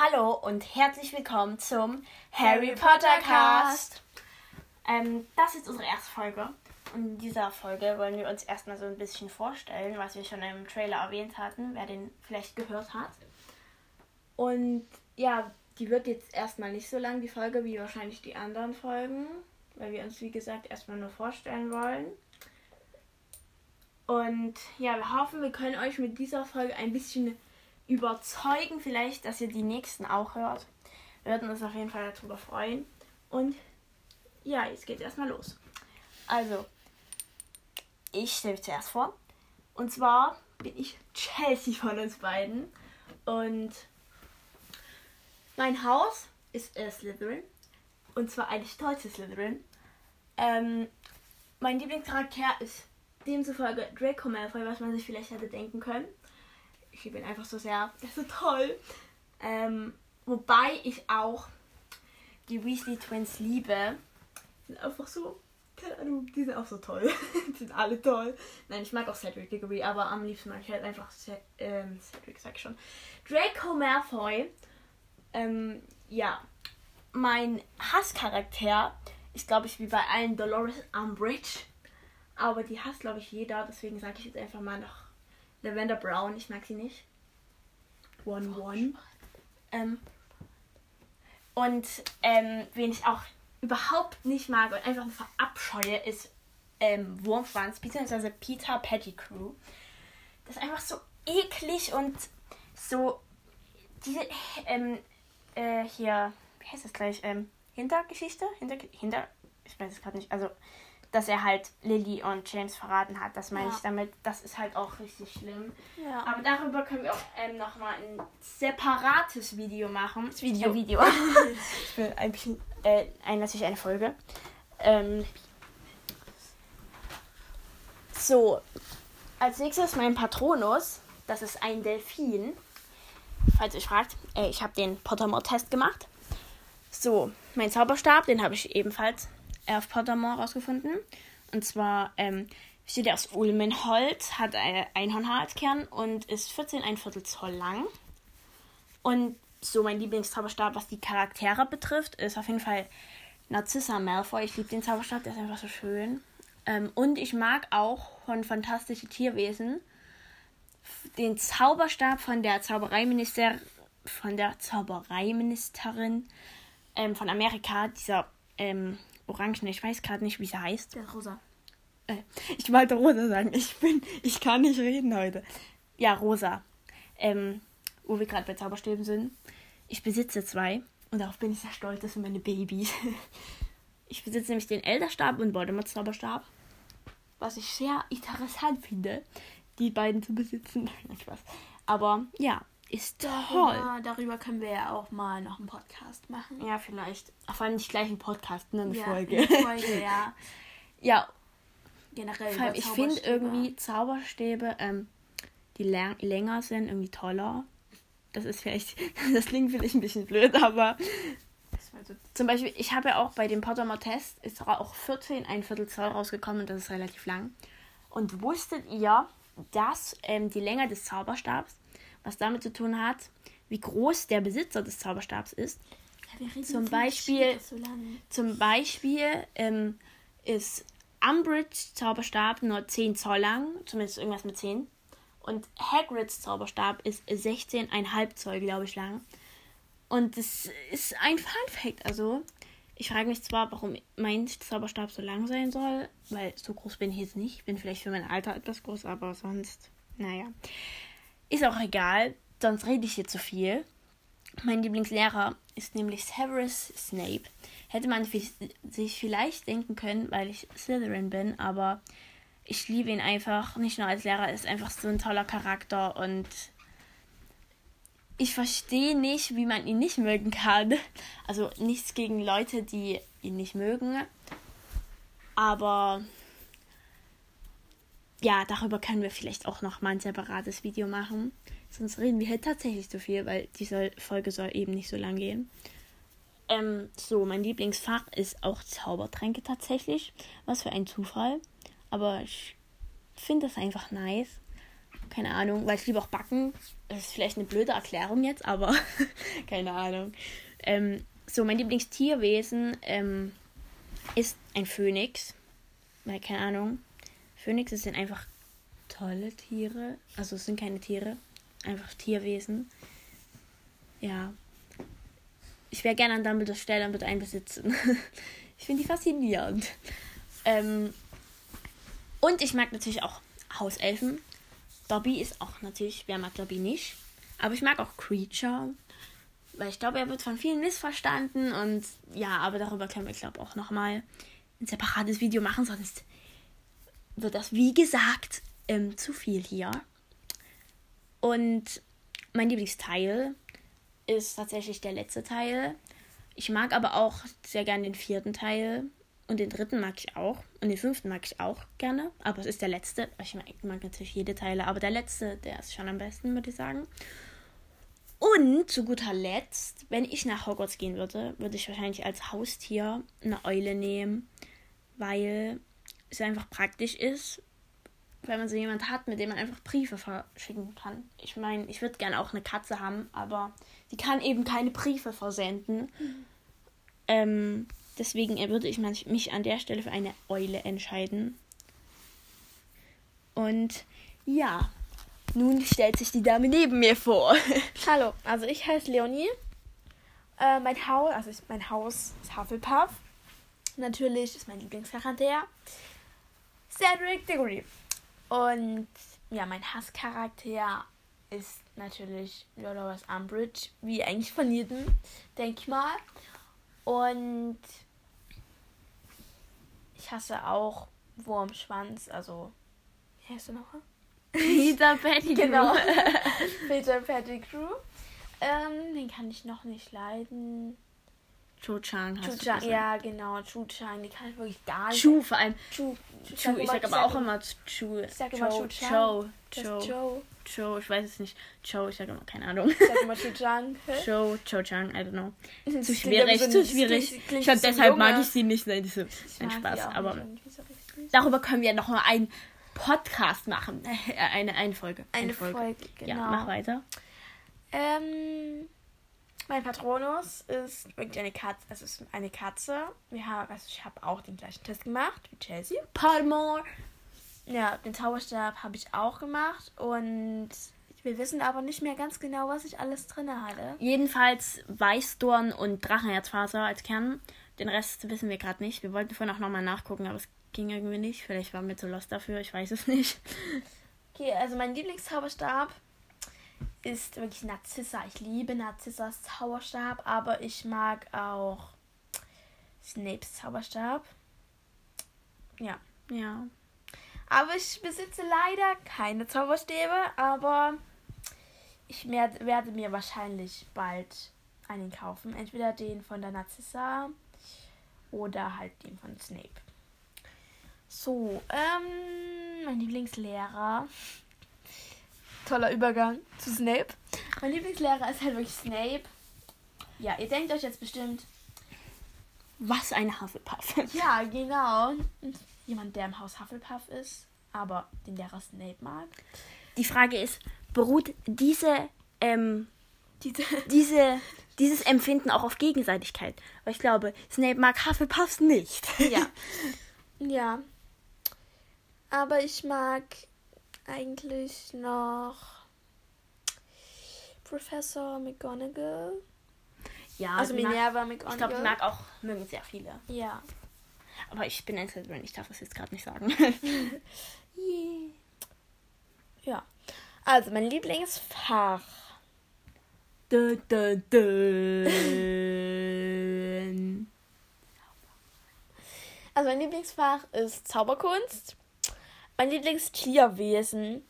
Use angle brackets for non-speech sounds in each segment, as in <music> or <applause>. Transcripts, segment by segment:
Hallo und herzlich willkommen zum Harry Potter Cast. Ähm, das ist unsere erste Folge. Und in dieser Folge wollen wir uns erstmal so ein bisschen vorstellen, was wir schon im Trailer erwähnt hatten, wer den vielleicht gehört hat. Und ja, die wird jetzt erstmal nicht so lang, die Folge, wie wahrscheinlich die anderen Folgen, weil wir uns, wie gesagt, erstmal nur vorstellen wollen. Und ja, wir hoffen, wir können euch mit dieser Folge ein bisschen überzeugen, vielleicht, dass ihr die nächsten auch hört. Wir würden uns auf jeden Fall darüber freuen. Und ja, jetzt geht's erstmal los. Also, ich stelle mich zuerst vor. Und zwar bin ich Chelsea von uns beiden. Und mein Haus ist äh, Slytherin. Und zwar ein stolzes Slytherin. Ähm, mein Lieblingscharakter ist demzufolge Draco Malfoy, was man sich vielleicht hätte denken können. Ich liebe ihn einfach so sehr. <laughs> Er ist so toll. Ähm, wobei ich auch die Weasley Twins liebe. Die sind einfach so, keine Ahnung, die sind auch so toll. <laughs> die sind alle toll. Nein, ich mag auch Cedric Diggory, aber am liebsten mag ich halt einfach Ced ähm, Cedric, sag ich schon. Draco Malfoy. Ähm, ja. Mein Hasscharakter ist, glaube ich, wie bei allen Dolores Umbridge. Aber die hasst, glaube ich, jeder. Deswegen sage ich jetzt einfach mal noch Lavender Brown. Ich mag sie nicht. One One. Ähm, und ähm, wen ich auch überhaupt nicht mag und einfach verabscheue, ist ähm, Wurmschwanz, beziehungsweise Peter Pettigrew. Das ist einfach so eklig und so diese ähm, äh, hier, wie heißt das gleich? Ähm, Hintergeschichte? Hinter, hinter, ich weiß es gerade nicht. Also dass er halt Lily und James verraten hat. Das meine ja. ich damit. Das ist halt auch richtig schlimm. Ja. Aber darüber können wir auch ähm, nochmal ein separates Video machen. Das Video. Äh, Video. <laughs> ich will ein bisschen, äh, ein, natürlich eine Folge. Ähm, so, als nächstes mein Patronus. Das ist ein Delfin. Falls ihr fragt, äh, ich habe den Pottermore-Test gemacht. So, mein Zauberstab, den habe ich ebenfalls auf Pottermore rausgefunden. Und zwar ähm, besteht er aus Ulmenholz, hat ein Einhornhaar als Kern und ist 14 ein Viertel Zoll lang. Und so mein Lieblingszauberstab, was die Charaktere betrifft, ist auf jeden Fall Narcissa Malfoy. Ich liebe den Zauberstab, der ist einfach so schön. Ähm, und ich mag auch von Fantastische Tierwesen den Zauberstab von der Zaubereiminister von der Zaubereiministerin ähm, von Amerika, dieser ähm, Orangen. Ich weiß gerade nicht, wie sie heißt. Der Rosa. Äh, ich wollte Rosa sagen. Ich bin, ich kann nicht reden heute. Ja, Rosa. Ähm, wo wir gerade bei Zauberstäben sind. Ich besitze zwei und darauf bin ich sehr stolz. Das sind meine Babys. <laughs> Ich besitze nämlich den Elderstab und Voldemorts Zauberstab. Was ich sehr interessant finde, die beiden zu besitzen. <laughs> Spaß. Aber ja, ist toll. Darüber, darüber können wir ja auch mal noch einen Podcast machen. Ja, vielleicht. Vor allem nicht gleich einen Podcast, ne? Eine ja, Folge. Eine Folge, ja. <laughs> ja. Generell. Vor allem, ich finde irgendwie Zauberstäbe, ähm, die länger sind, irgendwie toller. Das ist vielleicht, <laughs> das klingt vielleicht ein bisschen blöd, aber so. zum Beispiel, ich habe ja auch bei dem Pottermore Test, ist auch 14 ein Viertel Zoll rausgekommen und das ist relativ lang. Und wusstet ihr, dass ähm, die Länge des Zauberstabs was damit zu tun hat, wie groß der Besitzer des Zauberstabs ist. Ja, zum Beispiel, so zum Beispiel ähm, ist Umbridge Zauberstab nur 10 Zoll lang, zumindest irgendwas mit 10. Und Hagrids Zauberstab ist 16,5 Zoll, glaube ich, lang. Und das ist ein Fun Fact. Also, ich frage mich zwar, warum mein Zauberstab so lang sein soll, weil so groß bin ich jetzt nicht. Ich bin vielleicht für mein Alter etwas groß, aber sonst, naja. Ist auch egal, sonst rede ich hier zu viel. Mein Lieblingslehrer ist nämlich Severus Snape. Hätte man sich vielleicht denken können, weil ich Slytherin bin, aber ich liebe ihn einfach. Nicht nur als Lehrer, ist einfach so ein toller Charakter und ich verstehe nicht, wie man ihn nicht mögen kann. <laughs> Also nichts gegen Leute, die ihn nicht mögen. Aber ja, darüber können wir vielleicht auch noch mal ein separates Video machen. Sonst reden wir halt tatsächlich zu viel, weil diese Folge soll eben nicht so lang gehen. Ähm, so, mein Lieblingsfach ist auch Zaubertränke tatsächlich. Was für ein Zufall. Aber ich finde das einfach nice. Keine Ahnung, weil ich liebe auch Backen. Das ist vielleicht eine blöde Erklärung jetzt, aber <laughs> keine Ahnung. Ähm, so, mein Lieblingstierwesen ähm, ist ein Phönix. Weil, keine Ahnung. Phönix sind einfach tolle Tiere. Also es sind keine Tiere. Einfach Tierwesen. Ja. Ich wäre gerne an Dumbledores Stelle und würde einen besitzen. <laughs> ich finde die faszinierend. Ähm, und ich mag natürlich auch Hauselfen. Dobby ist auch natürlich, wer mag Dobby nicht? Aber ich mag auch Creature. Weil ich glaube, er wird von vielen missverstanden. Und ja, aber darüber können wir, glaube ich, auch nochmal ein separates Video machen. Sonst wird das, wie gesagt, ähm, zu viel hier. Und mein Lieblingsteil ist tatsächlich der letzte Teil. Ich mag aber auch sehr gerne den vierten Teil. Und den dritten mag ich auch. Und den fünften mag ich auch gerne. Aber es ist der letzte. Ich mag, mag natürlich jede Teile. Aber der letzte, der ist schon am besten, würde ich sagen. Und zu guter Letzt, wenn ich nach Hogwarts gehen würde, würde ich wahrscheinlich als Haustier eine Eule nehmen. Weil es einfach praktisch ist, wenn man so jemand hat, mit dem man einfach Briefe verschicken kann. Ich meine, ich würde gerne auch eine Katze haben, aber die kann eben keine Briefe versenden. Mhm. Ähm, deswegen würde ich mich an der Stelle für eine Eule entscheiden. Und ja, nun stellt sich die Dame neben mir vor. <laughs> Hallo, also ich heiße Leonie. Äh, mein Haus, also ich, mein Haus ist Hufflepuff. Natürlich ist mein Lieblingscharakter Cedric Diggory. Und ja, mein Hasscharakter ist natürlich Dolores Umbridge, wie eigentlich von jedem, denke ich mal. Und ich hasse auch Wurmschwanz, also wie heißt du noch? Peter Pettigrew. genau. <laughs> Peter Pettigrew. Ähm, den kann ich noch nicht leiden. Chu Chang Chu Chang, ja genau, Chu Chang, die kann ich wirklich gar nicht. Chu vor allem. Chu, Chu, ich sag aber auch immer Chu. Ich sag immer Chu Chang. Cho, Cho. Cho. Ich weiß es nicht. Cho, ich sag immer, keine Ahnung. Ich sag immer Chu Chang. <laughs> Cho, Cho Chang, I don't know. <laughs> Zu schwierig, zu schwierig. Ich glaube, deshalb mag ich sie nicht. Nein, das ist ein Spaß. Aber darüber können wir noch mal einen Podcast machen. <laughs> Eine, eine Folge. Eine, eine Folge. Folge, genau. Ja, mach weiter. Ähm, mein Patronus ist wirklich eine Katze. Es ist eine Katze. Wir haben, also ich habe auch den gleichen Test gemacht wie Chelsea. Palmore. Ja, den Zauberstab habe ich auch gemacht und wir wissen aber nicht mehr ganz genau, was ich alles drin hatte. Jedenfalls Weißdorn und Drachenherzfaser als Kern. Den Rest wissen wir gerade nicht. Wir wollten vorhin auch nochmal nachgucken, aber es ging irgendwie nicht. Vielleicht waren wir zu lost dafür, ich weiß es nicht. Okay, also mein Lieblingszauberstab ist wirklich Narzissa. Ich liebe Narzissas Zauberstab, aber ich mag auch Snapes Zauberstab. Ja. Ja. Aber ich besitze leider keine Zauberstäbe, aber ich werde mir wahrscheinlich bald einen kaufen. Entweder den von der Narzissa oder halt den von Snape. So, ähm, mein Lieblingslehrer toller Übergang zu Snape. Mein Lieblingslehrer ist halt wirklich Snape. Ja, ihr denkt euch jetzt bestimmt. Was ein Hufflepuff. ja, genau. Jemand, der im Haus Hufflepuff ist, aber den Lehrer Snape mag. Die Frage ist, beruht diese, ähm, diese, <laughs> diese, dieses Empfinden auch auf Gegenseitigkeit? Weil ich glaube, Snape mag Hufflepuffs nicht. ja. <laughs> Ja. Aber ich mag eigentlich noch Professor McGonagall. Ja, also Minerva mag, McGonagall. Ich glaube, ich mag auch mögen sehr viele. Ja. Aber ich bin ein Slytherin, ich darf das jetzt gerade nicht sagen. <laughs> yeah. Ja. Also mein Lieblingsfach. Dö, dö, dö. also mein Lieblingsfach ist Zauberkunst. Mein Lieblingstierwesen.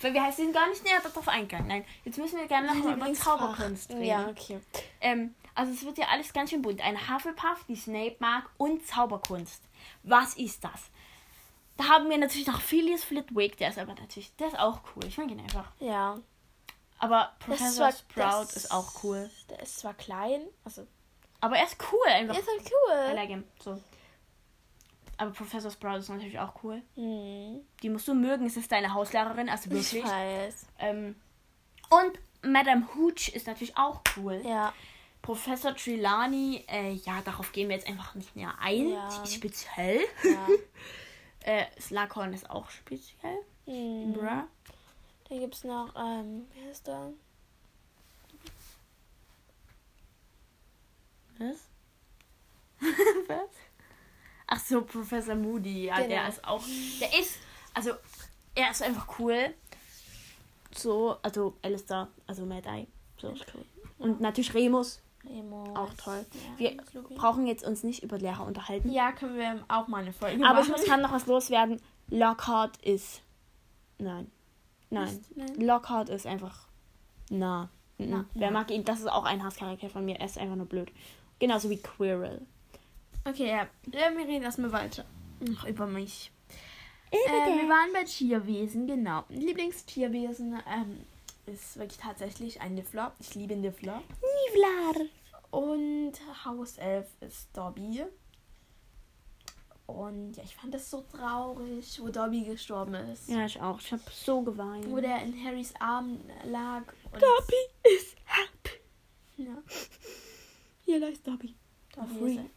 Weil wir sind gar nicht näher darauf eingegangen. Nein, jetzt müssen wir gerne noch mal über Zauberkunst reden. Ja, okay. Ähm, also es wird ja alles ganz schön bunt. Ein Hufflepuff, die Snape mag und Zauberkunst. Was ist das? Da haben wir natürlich noch Phileas Flitwick, der ist aber natürlich, der ist auch cool. Ich mag ihn einfach. Ja. Aber Professor Sprout ist auch cool. Der ist zwar klein, also. Aber er ist cool einfach. Er ist halt cool. I like him. So. Aber Professor Sprout ist natürlich auch cool. Hm. Die musst du mögen. Es ist deine Hauslehrerin, also Ich wirklich. weiß. Ähm, und Madame Hooch ist natürlich auch cool. Ja. Professor Trelawney, äh, ja, darauf gehen wir jetzt einfach nicht näher ein. Ja. Die ist speziell. ja. <laughs> Äh, Slughorn ist auch speziell. Hm. Bruh. Dann gibt es noch, ähm, wie heißt der? Was? <laughs> Was? Ach so, Professor Moody. Ja, der Genau. ist auch. Der ist. Also, er ist einfach cool. So, also Alistair, also Mad Eye. So ist cool. Und natürlich Remus. Emo. Auch toll. Ja, Wir brauchen jetzt uns nicht über Lehrer unterhalten. ja, können wir auch mal eine Folge Aber ich machen. muss gerade noch was loswerden. Lockhart ist. Nein. Nein. Nein. Lockhart ist einfach. Na. Na, Wer mag ihn? Das ist auch ein Hasscharakter von mir. Er ist einfach nur blöd. Genauso wie Quirrell. Okay, ja. Wir reden erstmal weiter. Noch über mich. Äh, wir waren bei Tierwesen, genau. Lieblingstierwesen ähm, ist wirklich tatsächlich ein Niffler. Ich liebe Niffler. Nivlar. Und Hauself ist Dobby. Und ja, ich fand das so traurig, wo Dobby gestorben ist. Ja, ich auch. Ich habe so geweint. Wo der in Harrys Arm lag. Dobby is happy. Ja, Hier leicht Dobby. Dobby, ist.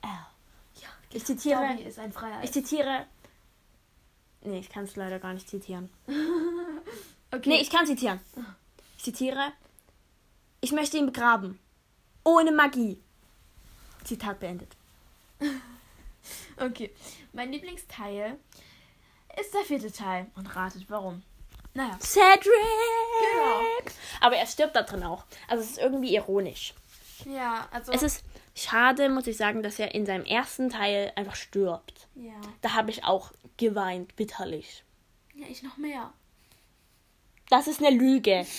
Ich zitiere. Dobby ist ein freier Ich zitiere. Nee, ich kann es leider gar nicht zitieren. <laughs> Okay. Nee, ich kann zitieren. Ich zitiere. Ich möchte ihn begraben. Ohne Magie. Zitat beendet. <laughs> Okay. Mein Lieblingsteil ist der vierte Teil. Und ratet warum. Naja. Cedric! Genau. Aber er stirbt da drin auch. Also es ist irgendwie ironisch. Ja, also. Es ist schade, muss ich sagen, dass er in seinem ersten Teil einfach stirbt. ja. Da habe ich auch geweint, bitterlich. Ja, ich noch mehr. Das ist eine Lüge. <laughs>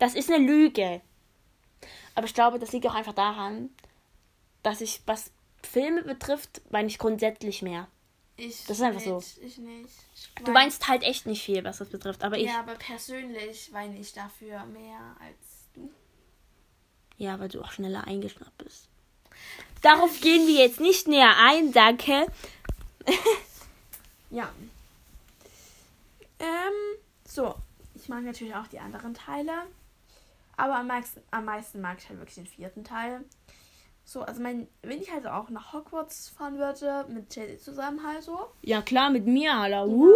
Das ist eine Lüge. Aber ich glaube, das liegt auch einfach daran, dass ich, was Filme betrifft, weine ich grundsätzlich mehr. Ich Das ist einfach nicht, Ich nicht. Ich Du wein- weinst halt echt nicht viel, was das betrifft. Aber ich. Ja, aber persönlich weine ich dafür mehr als. Ja, weil du auch schneller eingeschnappt bist. Darauf gehen wir jetzt nicht näher ein, danke. <laughs> Ja. Ähm, so. Ich mag natürlich auch die anderen Teile. Aber am meisten, am meisten mag ich halt wirklich den vierten Teil. So, also mein, wenn ich halt auch nach Hogwarts fahren würde, mit Chelsea zusammen halt so. Ja, klar, mit mir, Alter. Uh.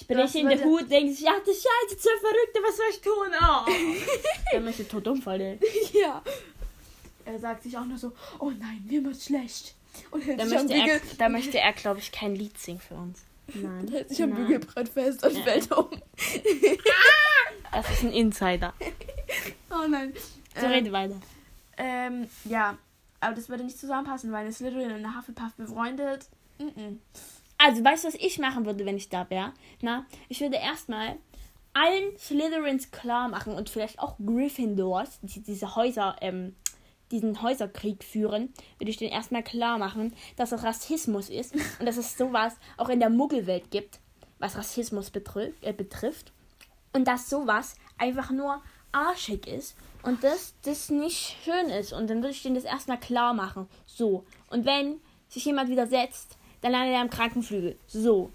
Ich breche Das in würde- Hut, denke ich, ach du Scheiße, zur Verrückte, was soll ich tun? Oh. <laughs> Der möchte tot umfallen. ja. Er sagt sich auch nur so, oh nein, mir wird's schlecht. Und hält Da sich möchte, er, da möchte er, glaube ich, kein Lied singen für uns. Nein. hält sich am. Bügelbrett fest und Ja. fällt um. <laughs> <laughs> Das ist ein Insider. oh nein. So Ähm, rede weiter. Ähm, ja. Aber das würde nicht zusammenpassen, weil eine Slytherin und Hufflepuff befreundet. Mhm. Also, weißt du, was ich machen würde, wenn ich da wäre? Na, ich würde erstmal allen Slytherins klar machen und vielleicht auch Gryffindors, die diese Häuser, ähm, diesen Häuserkrieg führen, würde ich denen erstmal klar machen, dass das Rassismus ist und dass es sowas auch in der Muggelwelt gibt, was Rassismus äh, betrifft. Und dass sowas einfach nur arschig ist und dass das nicht schön ist. Und dann würde ich denen das erstmal klar machen. So. Und wenn sich jemand widersetzt, dann landet er am Krankenflügel. So.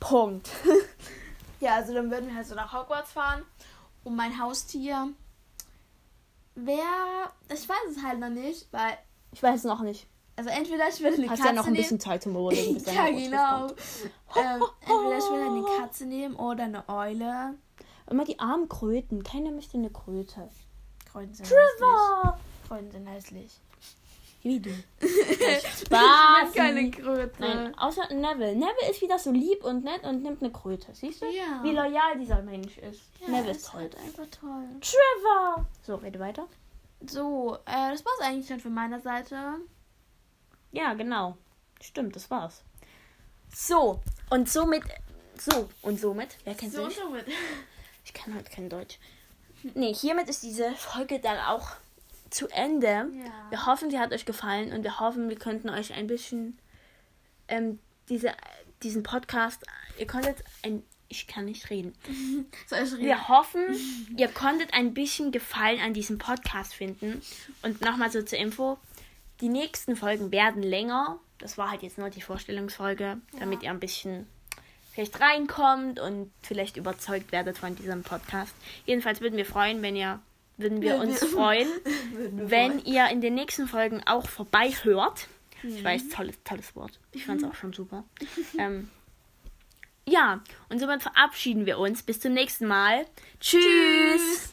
Punkt. <laughs> Ja, also dann würden wir halt so nach Hogwarts fahren. Und mein Haustier wäre. Ich weiß es halt noch nicht, weil. Ich weiß es noch nicht. Also entweder ich würde eine Hast Katze ja noch ein nehmen. bisschen Zeit zum Überlegen, bis <laughs> ja, genau. ähm, entweder ich würde eine Katze nehmen oder eine Eule. Immer die armen Kröten. Keiner möchte eine Kröte. Kröten sind hässlich. Kröten sind hässlich. Wie du. Ich <laughs> Spaß. bin keine Kröte. Nein, außer Neville. Neville ist wieder so lieb und nett und nimmt eine Kröte. Siehst du? Ja. Wie loyal dieser Mensch ist. Ja, Neville ist toll. halt einfach toll. Trevor! So, rede weiter. So, äh, das war's eigentlich dann von meiner Seite. Ja, genau. Stimmt, das war's. So, und somit. So, und somit. Wer kennt So, mich? somit. Ich kann halt kein Deutsch. Nee, hiermit ist diese Folge dann auch zu Ende. Ja. Wir hoffen, sie hat euch gefallen und wir hoffen, wir könnten euch ein bisschen ähm, diese, diesen Podcast, ihr konntet ein, ich kann nicht reden. <laughs> Reden? Wir hoffen, ihr konntet ein bisschen Gefallen an diesem Podcast finden. Und nochmal so zur Info, die nächsten Folgen werden länger. Das war halt jetzt nur die Vorstellungsfolge, damit ihr ein bisschen vielleicht reinkommt und vielleicht überzeugt werdet von diesem Podcast. Jedenfalls würden wir freuen, wenn ihr würden wir uns freuen, <laughs> wenn ihr in den nächsten Folgen auch vorbei hört. Ich weiß, tolles, tolles Wort. Ich fand es auch schon super. <laughs> ähm, ja, und somit verabschieden wir uns. Bis zum nächsten Mal. Tschüss.